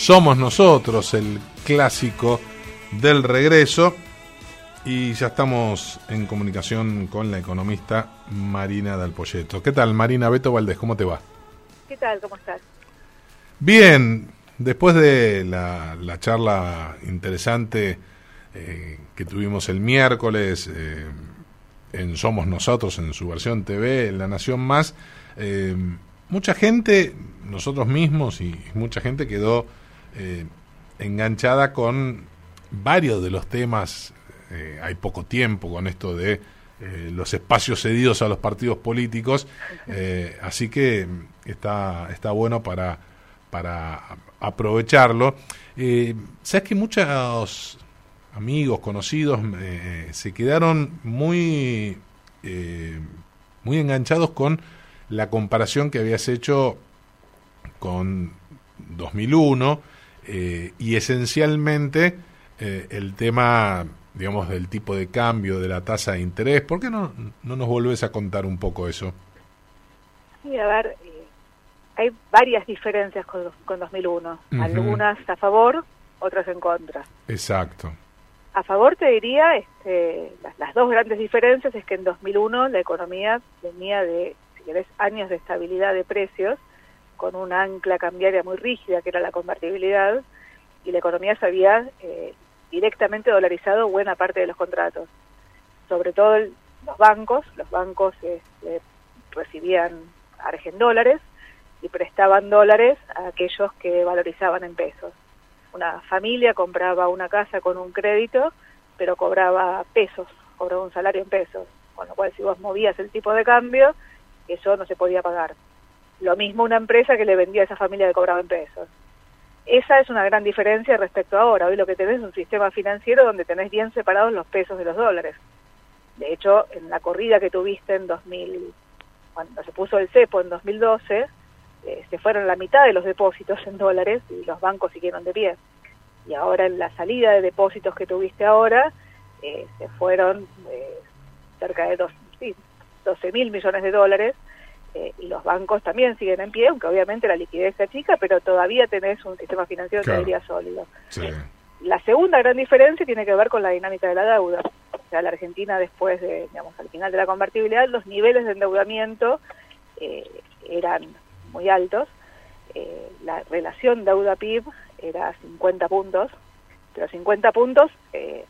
Somos nosotros, el clásico del regreso. Y ya estamos en comunicación con la economista Marina Dalpolleto. ¿Qué tal, Marina? Beto Valdés, ¿cómo te va? ¿Qué tal? ¿Cómo estás? Bien, después de la, charla interesante eh, que tuvimos el miércoles eh, en Somos Nosotros, en su versión TV, en La Nación Más, eh, mucha gente, nosotros mismos y mucha gente quedó enganchada con varios de los temas eh, hay poco tiempo con esto de eh, los espacios cedidos a los partidos políticos, eh, así que está, está bueno para, para aprovecharlo. Sabes que muchos amigos, conocidos, se quedaron muy, muy enganchados con la comparación que habías hecho con 2001 y esencialmente el tema digamos, del tipo de cambio, de la tasa de interés. ¿Por qué no, no nos volvés a contar un poco eso? Sí, a ver, eh, hay varias diferencias con, con 2001. Algunas a favor, otras en contra. Exacto. A favor te diría, este, las, las, dos grandes diferencias es que en 2001 la economía venía de, si querés, años de estabilidad de precios, con una ancla cambiaria muy rígida que era la convertibilidad, y la economía se había eh, directamente dolarizado buena parte de los contratos. Sobre todo los bancos, los bancos este, recibían argen dólares y prestaban dólares a aquellos que valorizaban en pesos. Una familia compraba una casa con un crédito, pero cobraba pesos, cobraba un salario en pesos, con lo cual si vos movías el tipo de cambio, eso no se podía pagar. Lo mismo una empresa que le vendía a esa familia que cobraba en pesos. Esa es una gran diferencia respecto a ahora. Hoy lo que tenés es un sistema financiero donde tenés bien separados los pesos de los dólares. De hecho, en la corrida que tuviste en 2000, cuando se puso el cepo en 2012, eh, se fueron la mitad de los depósitos en dólares y los bancos siguieron de pie. Y ahora en la salida de depósitos que tuviste ahora, eh, se fueron eh, cerca de dos, sí, 12 mil millones de dólares eh, y los bancos también siguen en pie, aunque obviamente la liquidez está chica, pero todavía tenés un sistema financiero todavía sólido. La segunda gran diferencia tiene que ver con la dinámica de la deuda. O sea, la Argentina después de, digamos, al final de la convertibilidad, los niveles de endeudamiento eh, eran muy altos. Eh, la relación deuda-PIB era 50 puntos, pero 50 puntos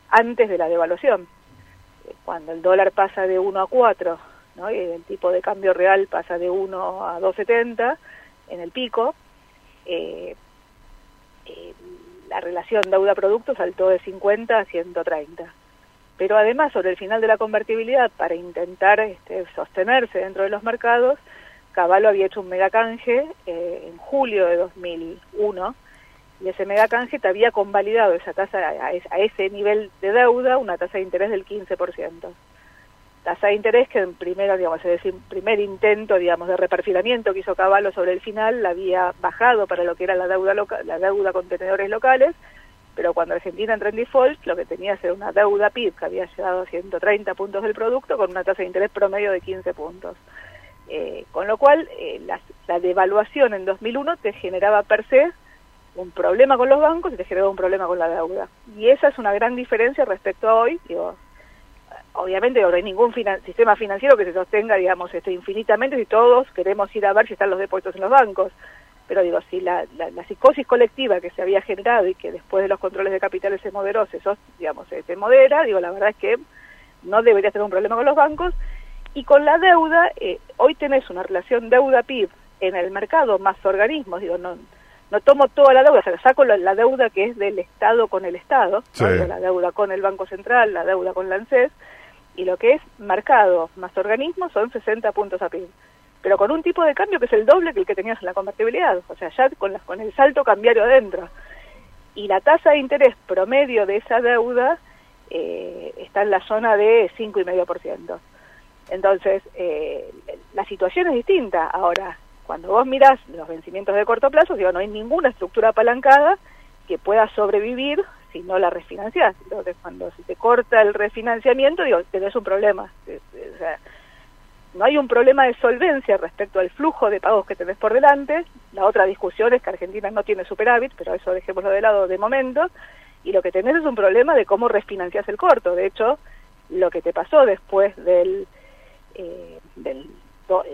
antes de la devaluación. cuando el dólar pasa de 1 a 4 y el tipo de cambio real pasa de 1 a 2,70 en el pico, eh, eh, la relación deuda-producto saltó de 50 a 130. Pero además, sobre el final de la convertibilidad, para intentar este, sostenerse dentro de los mercados, Caballo había hecho un megacanje eh, en julio de 2001 y ese megacanje te había convalidado esa tasa a, a ese nivel de deuda, una tasa de interés del 15% tasa de interés que en primero, digamos, es decir, primer intento, digamos, de reperfilamiento que hizo Caballo sobre el final, la había bajado para lo que era la deuda local, la deuda con tenedores locales, pero cuando Argentina entró en default, lo que tenía era una deuda PIB que había llegado a 130 puntos del producto con una tasa de interés promedio de 15 puntos. Eh, con lo cual, eh, la, la, devaluación en 2001 te generaba per se un problema con los bancos y te generaba un problema con la deuda. Y esa es una gran diferencia respecto a hoy, digo, obviamente no hay ningún sistema financiero que se sostenga, digamos, este, infinitamente si todos queremos ir a ver si están los depósitos en los bancos. Pero digo, si la, la, psicosis colectiva que se había generado y que después de los controles de capitales se moderó, se, digamos, se, modera, digo, la verdad es que no debería tener un problema con los bancos. Y con la deuda, eh, hoy tenés una relación deuda-PIB en el mercado más organismos, digo, no, no tomo toda la deuda, o sea, saco la, deuda que es del Estado con el Estado, la deuda con el Banco Central, la deuda con la ANSES, y lo que es mercado más organismo son 60 puntos a PIB. Pero con un tipo de cambio que es el doble que el que tenías en la convertibilidad, o sea, ya con, con el salto cambiario adentro. Y la tasa de interés promedio de esa deuda eh, está en la zona de 5,5%. Entonces, eh, la situación es distinta. Ahora, cuando vos mirás los vencimientos de corto plazo, digo, no hay ninguna estructura apalancada que pueda sobrevivir si no la refinancias. Entonces, cuando se te corta el refinanciamiento, digo, tenés un problema. Eh, no hay un problema de solvencia respecto al flujo de pagos que tenés por delante, la otra discusión es que Argentina no tiene superávit, pero eso dejémoslo de lado de momento, y lo que tenés es un problema de cómo refinancias el corto. De hecho, lo que te pasó después del, eh, del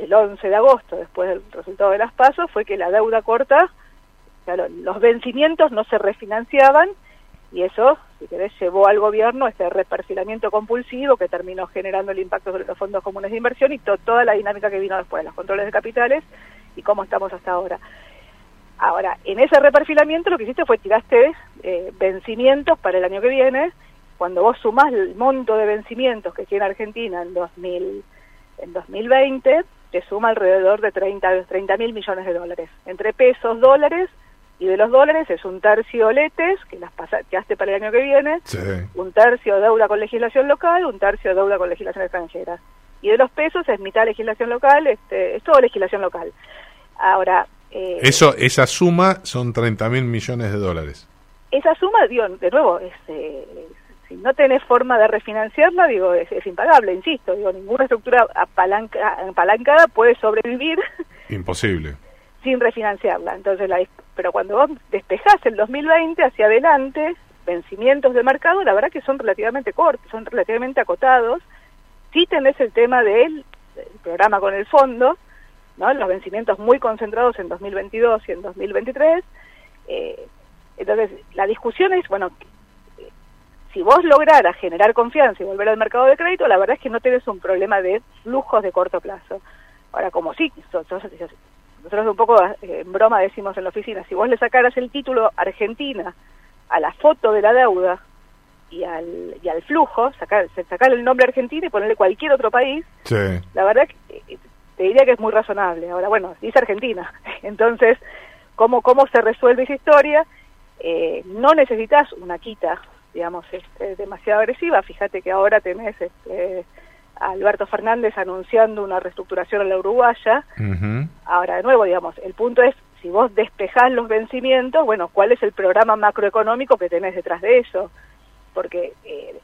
el 11 de agosto, después del resultado de las pasos, fue que la deuda corta, claro, los vencimientos no se refinanciaban y eso, si querés, llevó al gobierno este reperfilamiento compulsivo que terminó generando el impacto sobre los fondos comunes de inversión y toda la dinámica que vino después, los controles de capitales y cómo estamos hasta ahora. Ahora, en ese reperfilamiento lo que hiciste fue tiraste eh, vencimientos para el año que viene. Cuando vos sumás el monto de vencimientos que tiene Argentina en 2000 en 2020 te suma alrededor de 30 mil millones de dólares, entre pesos, dólares, y de los dólares es un tercio letes, que las pasaste para el año que viene, un tercio deuda con legislación local, un tercio deuda con legislación extranjera. Y de los pesos es mitad legislación local, este, es todo legislación local. Ahora... Eh, Eso, esa suma son 30 mil millones de dólares. Esa suma, digo, de nuevo, es, eh, si no tenés forma de refinanciarla, digo, es, impagable, insisto, digo, ninguna estructura apalancada puede sobrevivir. Imposible. Sin refinanciarla. Entonces, la, pero cuando vos despejás el 2020 hacia adelante, vencimientos de mercado, la verdad que son relativamente cortos, son relativamente acotados. Si tenés el tema del programa con el fondo, ¿no? los vencimientos muy concentrados en 2022 y en 2023. Eh, entonces, la discusión es, bueno, si vos lograras generar confianza y volver al mercado de crédito, la verdad es que no tenés un problema de flujos de corto plazo. Ahora, como sí, nosotros, un poco eh, en broma decimos en la oficina, si vos le sacaras el título Argentina a la foto de la deuda y al, y al flujo, sacar, sacar el nombre Argentina y ponerle cualquier otro país, la verdad que eh, te diría que es muy razonable. Ahora, bueno, dice Argentina. Entonces, ¿cómo, cómo se resuelve esa historia? Eh, no necesitas una quita digamos, este, demasiado agresiva. Fíjate que ahora tenés este, Alberto Fernández anunciando una reestructuración en la Uruguaya. Ahora, de nuevo, digamos, el punto es, si vos despejás los vencimientos, bueno, ¿cuál es el programa macroeconómico que tenés detrás de eso? Porque, eh,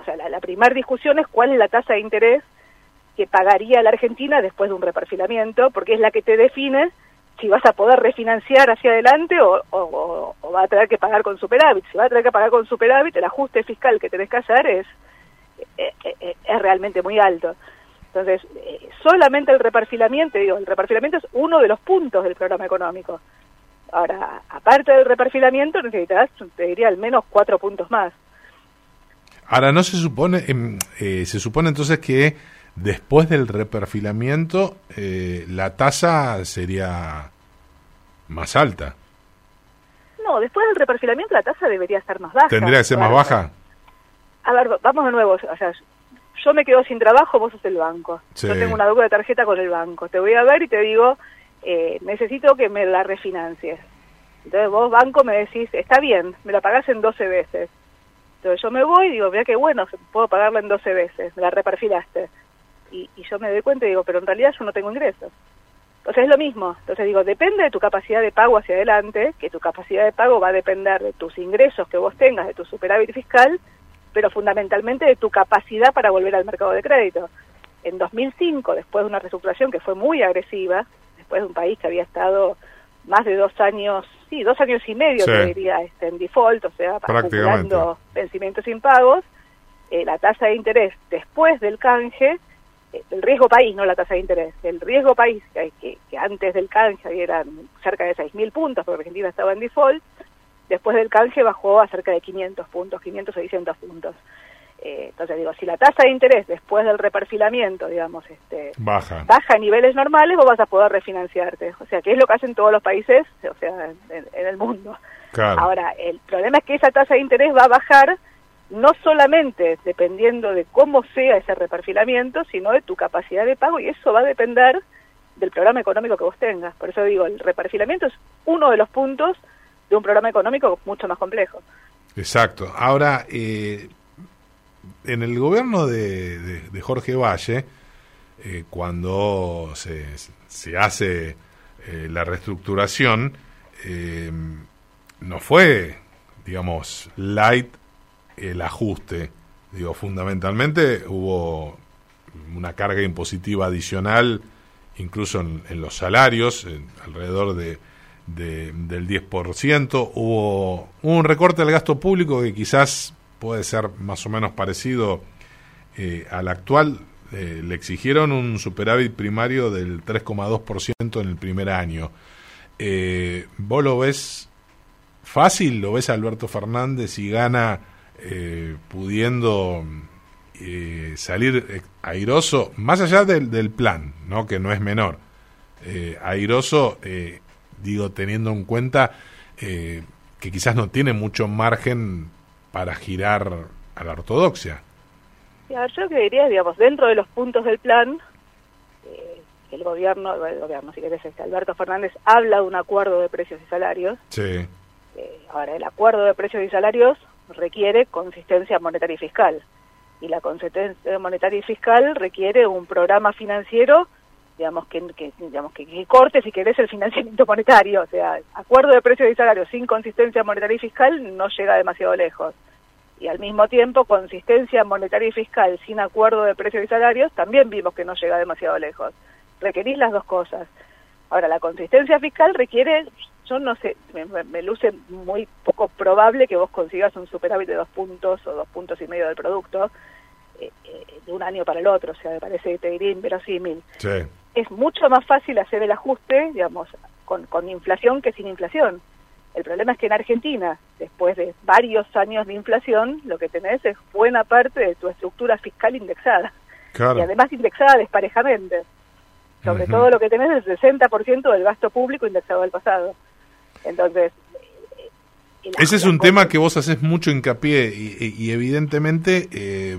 o sea, la, la primera discusión es cuál es la tasa de interés que pagaría la Argentina después de un reperfilamiento, porque es la que te define si vas a poder refinanciar hacia adelante o, va a tener que pagar con superávit. Si va a tener que pagar con superávit, el ajuste fiscal que tenés que hacer es, es, realmente muy alto. Entonces, solamente el reperfilamiento, digo, el reperfilamiento es uno de los puntos del programa económico. Ahora, aparte del reperfilamiento, necesitas, te diría, al menos cuatro puntos más. Ahora, no se supone, em, se supone entonces que Después del reperfilamiento, eh, la tasa sería más alta. No, después del reperfilamiento la tasa debería ser más baja. ¿Tendría que ser más baja? A ver, vamos de nuevo. O sea, yo me quedo sin trabajo, vos sos el banco. Yo tengo una deuda de tarjeta con el banco. Te voy a ver y te digo, eh, necesito que me la refinancies. Entonces vos, banco, me decís, está bien, me la pagás en 12 veces. Entonces yo me voy y digo, mira qué bueno, puedo pagarla en 12 veces, me la reperfilaste y, yo me doy cuenta y digo, pero en realidad yo no tengo ingresos. Entonces es lo mismo. Entonces digo, depende de tu capacidad de pago hacia adelante, que tu capacidad de pago va a depender de tus ingresos que vos tengas, de tu superávit fiscal, pero fundamentalmente de tu capacidad para volver al mercado de crédito. En 2005, después de una reestructuración que fue muy agresiva, después de un país que había estado más de dos años, sí, dos años y medio, diría, este, en default, o sea, acumulando vencimientos impagos, eh, la tasa de interés después del canje el riesgo país, no la tasa de interés, el riesgo país, que, que, antes del canje eran cerca de 6.000 puntos, porque Argentina estaba en default, después del canje bajó a cerca de 500 puntos, 500 o 600 puntos. Eh, entonces digo, si la tasa de interés después del reperfilamiento, digamos, este, baja. baja a niveles normales, vos vas a poder refinanciarte. O sea, que es lo que hacen todos los países, o sea, en, el mundo. Ahora, el problema es que esa tasa de interés va a bajar no solamente dependiendo de cómo sea ese reperfilamiento, sino de tu capacidad de pago y eso va a depender del programa económico que vos tengas. Por eso digo, el reperfilamiento es uno de los puntos de un programa económico mucho más complejo. Exacto. Ahora, eh, en el gobierno de, Jorge Valle, eh, cuando se, hace eh, la reestructuración, no fue, digamos, light el ajuste. Digo, fundamentalmente hubo una carga impositiva adicional incluso en, los salarios, alrededor de, del 10%. Hubo un recorte del gasto público que quizás puede ser más o menos parecido eh, al actual. Eh, le exigieron un superávit primario del 3,2% en el primer año. Eh, ¿Vos lo ves fácil? ¿Lo ves a Alberto Fernández y gana pudiendo salir airoso, más allá del, plan, ¿no? que no es menor? airoso, digo, teniendo en cuenta que quizás no tiene mucho margen para girar a la ortodoxia. Sí, a ver, yo lo que diría, digamos, dentro de los puntos del plan, eh, el gobierno, el gobierno, si querés, este, Alberto Fernández habla de un acuerdo de precios y salarios. Sí. Eh, ahora, el acuerdo de precios y salarios requiere consistencia monetaria y fiscal. Y la consistencia monetaria y fiscal requiere un programa financiero digamos que, digamos que, que, corte si querés el financiamiento monetario, o sea, acuerdo de precios y salarios sin consistencia monetaria y fiscal no llega demasiado lejos. Y al mismo tiempo, consistencia monetaria y fiscal sin acuerdo de precios y salarios también vimos que no llega demasiado lejos. Requerís las dos cosas. Ahora, la consistencia fiscal requiere, yo no sé, me, luce muy poco probable que vos consigas un superávit de dos puntos o dos puntos y medio del producto eh, eh, de un año para el otro, o sea, me parece que te diría inverosímil. Sí es mucho más fácil hacer el ajuste, digamos, con, con inflación que sin inflación. El problema es que en Argentina, después de varios años de inflación, lo que tenés es buena parte de tu estructura fiscal indexada. Y además indexada desparejamente. Sobre todo lo que tenés es el 60% del gasto público indexado al pasado. Entonces... Eh, Ese es un tema que vos haces mucho hincapié y, y evidentemente, eh,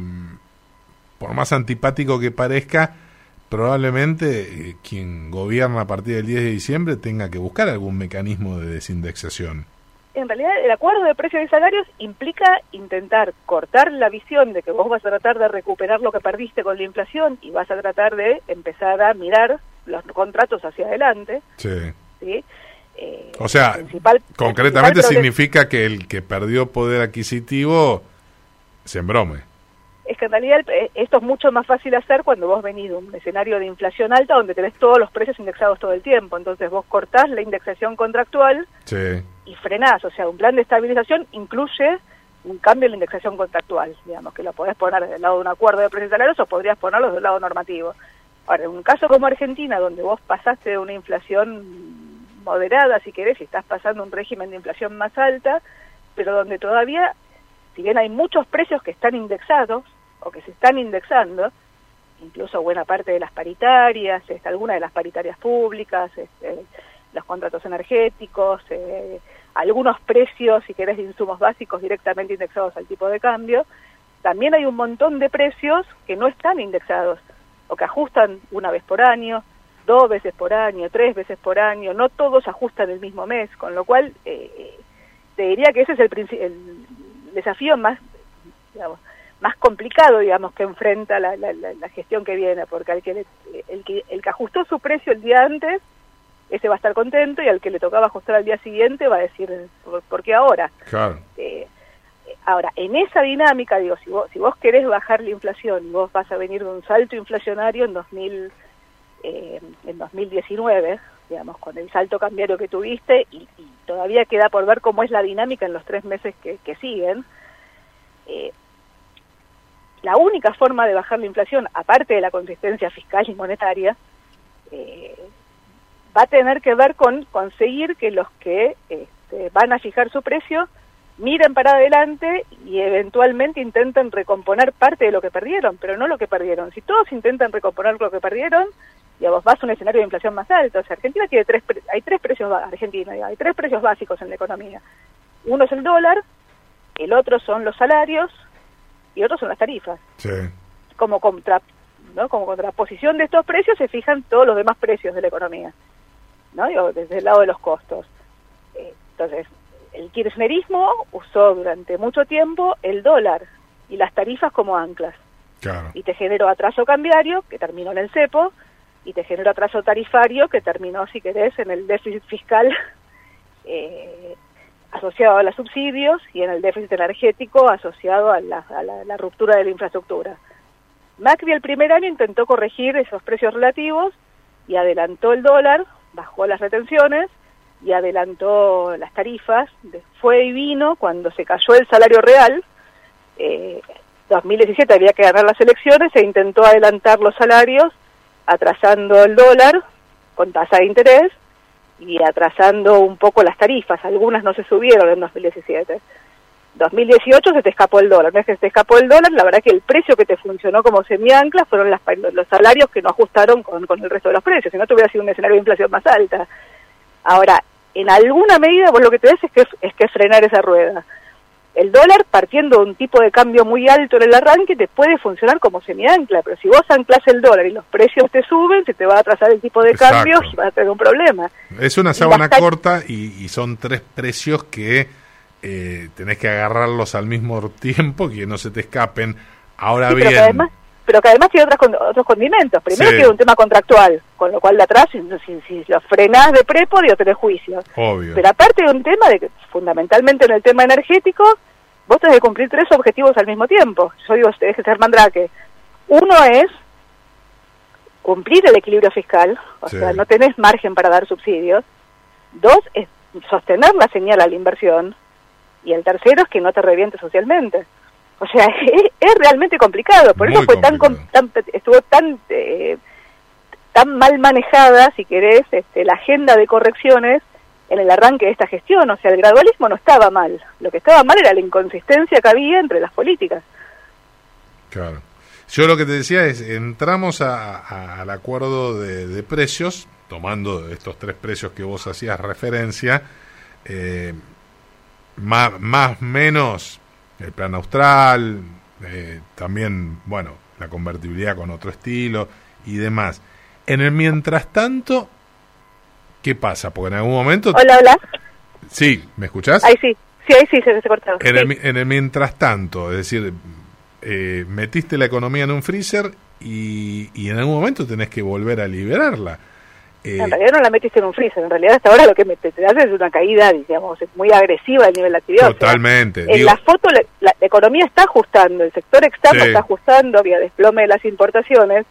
por más antipático que parezca, probablemente eh, quien gobierna a partir del 10 de diciembre tenga que buscar algún mecanismo de desindexación. En realidad, el acuerdo de precios y salarios implica intentar cortar la visión de que vos vas a tratar de recuperar lo que perdiste con la inflación y vas a tratar de empezar a mirar los contratos hacia adelante. Sí. ¿sí? Eh, o sea, concretamente significa que el que perdió poder adquisitivo se embrome es que en realidad eh, esto es mucho más fácil hacer cuando vos venís de un escenario de inflación alta donde tenés todos los precios indexados todo el tiempo. Entonces vos cortás la indexación contractual y frenás. O sea, un plan de estabilización incluye un cambio en la indexación contractual, digamos, que lo podés poner del lado de un acuerdo de precios salarios o podrías ponerlo del lado normativo. Ahora, en un caso como Argentina, donde vos pasaste de una inflación moderada, si querés, y estás pasando un régimen de inflación más alta, pero donde todavía, si bien hay muchos precios que están indexados, o que se están indexando, incluso buena parte de las paritarias, este, algunas de las paritarias públicas, este, los contratos energéticos, eh, algunos precios, si querés, de insumos básicos directamente indexados al tipo de cambio. También hay un montón de precios que no están indexados o que ajustan una vez por año, dos veces por año, tres veces por año, no todos ajustan el mismo mes, con lo cual eh, te diría que ese es el, el desafío más, digamos, más complicado, digamos, que enfrenta la, la, gestión que viene, porque el que, el, que, el que ajustó su precio el día antes, ese va a estar contento y al que le tocaba ajustar al día siguiente va a decir, ¿por, qué ahora? Claro. Eh, ahora, en esa dinámica, digo, si vos, si vos querés bajar la inflación y vos vas a venir de un salto inflacionario en 2000, eh, en 2019, digamos, con el salto cambiario que tuviste y, todavía queda por ver cómo es la dinámica en los tres meses que, que siguen, eh, la única forma de bajar la inflación, aparte de la consistencia fiscal y monetaria, eh, va a tener que ver con conseguir que los que este, van a fijar su precio miren para adelante y eventualmente intenten recomponer parte de lo que perdieron, pero no lo que perdieron. Si todos intentan recomponer lo que perdieron, digamos, vas a un escenario de inflación más alto. O sea, Argentina tiene tres, hay tres precios, Argentina, hay tres precios básicos en la economía. Uno es el dólar, el otro son los salarios y otros son las tarifas. Como, contra, ¿no? como contraposición de estos precios se fijan todos los demás precios de la economía, ¿no? desde el lado de los costos. Eh, entonces, el kirchnerismo usó durante mucho tiempo el dólar y las tarifas como anclas. Y te generó atraso cambiario, que terminó en el cepo, y te generó atraso tarifario, que terminó, si querés, en el déficit fiscal eh, asociado a los subsidios y en el déficit energético asociado a la, ruptura de la infraestructura. Macri el primer año intentó corregir esos precios relativos y adelantó el dólar, bajó las retenciones y adelantó las tarifas. Fue y vino cuando se cayó el salario real. Eh, 2017 había que ganar las elecciones, se intentó adelantar los salarios atrasando el dólar con tasa de interés y atrasando un poco las tarifas. Algunas no se subieron en 2017. 2018 se te escapó el dólar. No es que se te escapó el dólar, la verdad que el precio que te funcionó como semiancla fueron las, los salarios que no ajustaron con, con el resto de los precios, si no te hubiera sido un escenario de inflación más alta. Ahora, en alguna medida vos lo que te ves es que, es que frenar esa rueda. El dólar, partiendo de un tipo de cambio muy alto en el arranque, te puede funcionar como semiancla, pero si vos anclas el dólar y los precios te suben, se te va a atrasar el tipo de cambio y vas a tener un problema. Es una sábana corta y, y son tres precios que eh, tenés que agarrarlos al mismo tiempo, que no se te escapen. Ahora bien... Pero que, además, tiene otros, otros condimentos. Primero tiene un tema contractual, con lo cual de atrás, si, si, lo frenás de prepo, digo, tenés juicio. Obvio. Pero aparte de un tema de que, fundamentalmente en el tema energético, vos tenés que cumplir tres objetivos al mismo tiempo. Yo digo, tenés que ser mandrake. Uno es cumplir el equilibrio fiscal, o sea, no tenés margen para dar subsidios. Dos, es sostener la señal a la inversión y el tercero es que no te reviente socialmente. O sea, es, realmente complicado, por eso fue tan, tan, estuvo tan eh, tan mal manejada, si querés, este, la agenda de correcciones en el arranque de esta gestión. O sea, el gradualismo no estaba mal, lo que estaba mal era la inconsistencia que había entre las políticas. Claro. Yo lo que te decía es, entramos al acuerdo de, de, precios, tomando estos tres precios que vos hacías referencia, eh, más, más menos el plan austral, eh, también, bueno, la convertibilidad con otro estilo y demás. En el mientras tanto, ¿qué pasa? Porque en algún momento... Hola, hola. Sí, ¿me escuchás? Ahí sí, sí, ahí sí, se, se cortó. En, el, en el mientras tanto, es decir, eh, metiste la economía en un freezer y, y en algún momento tenés que volver a liberarla. Eh, en realidad no la metiste en un freezer, en realidad hasta ahora lo que te, hace es una caída, digamos, muy agresiva al nivel de actividad. Totalmente. en la foto la, economía está ajustando, el sector externo está ajustando, había desplome de las importaciones.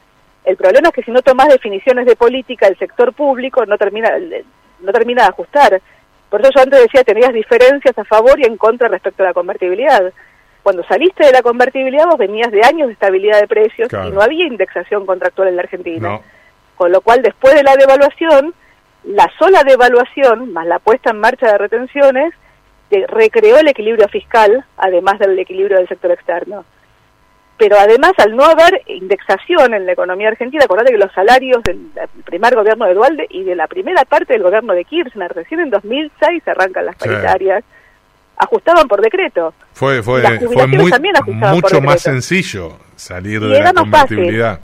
El problema es que si no tomas definiciones de política, el sector público no termina, no termina de ajustar. Por eso yo antes decía, tenías diferencias a favor y en contra respecto a la convertibilidad. Cuando saliste de la convertibilidad vos venías de años de estabilidad de precios y no había indexación contractual en la Argentina. No con lo cual después de la devaluación, la sola devaluación más la puesta en marcha de retenciones recreó el equilibrio fiscal, además del equilibrio del sector externo. Pero además, al no haber indexación en la economía argentina, acordate que los salarios del primer gobierno de Dualde y de la primera parte del gobierno de Kirchner, recién en 2006 arrancan las paritarias, ajustaban por decreto. Fue, fue, fue muy, mucho más sencillo salir de la convertibilidad.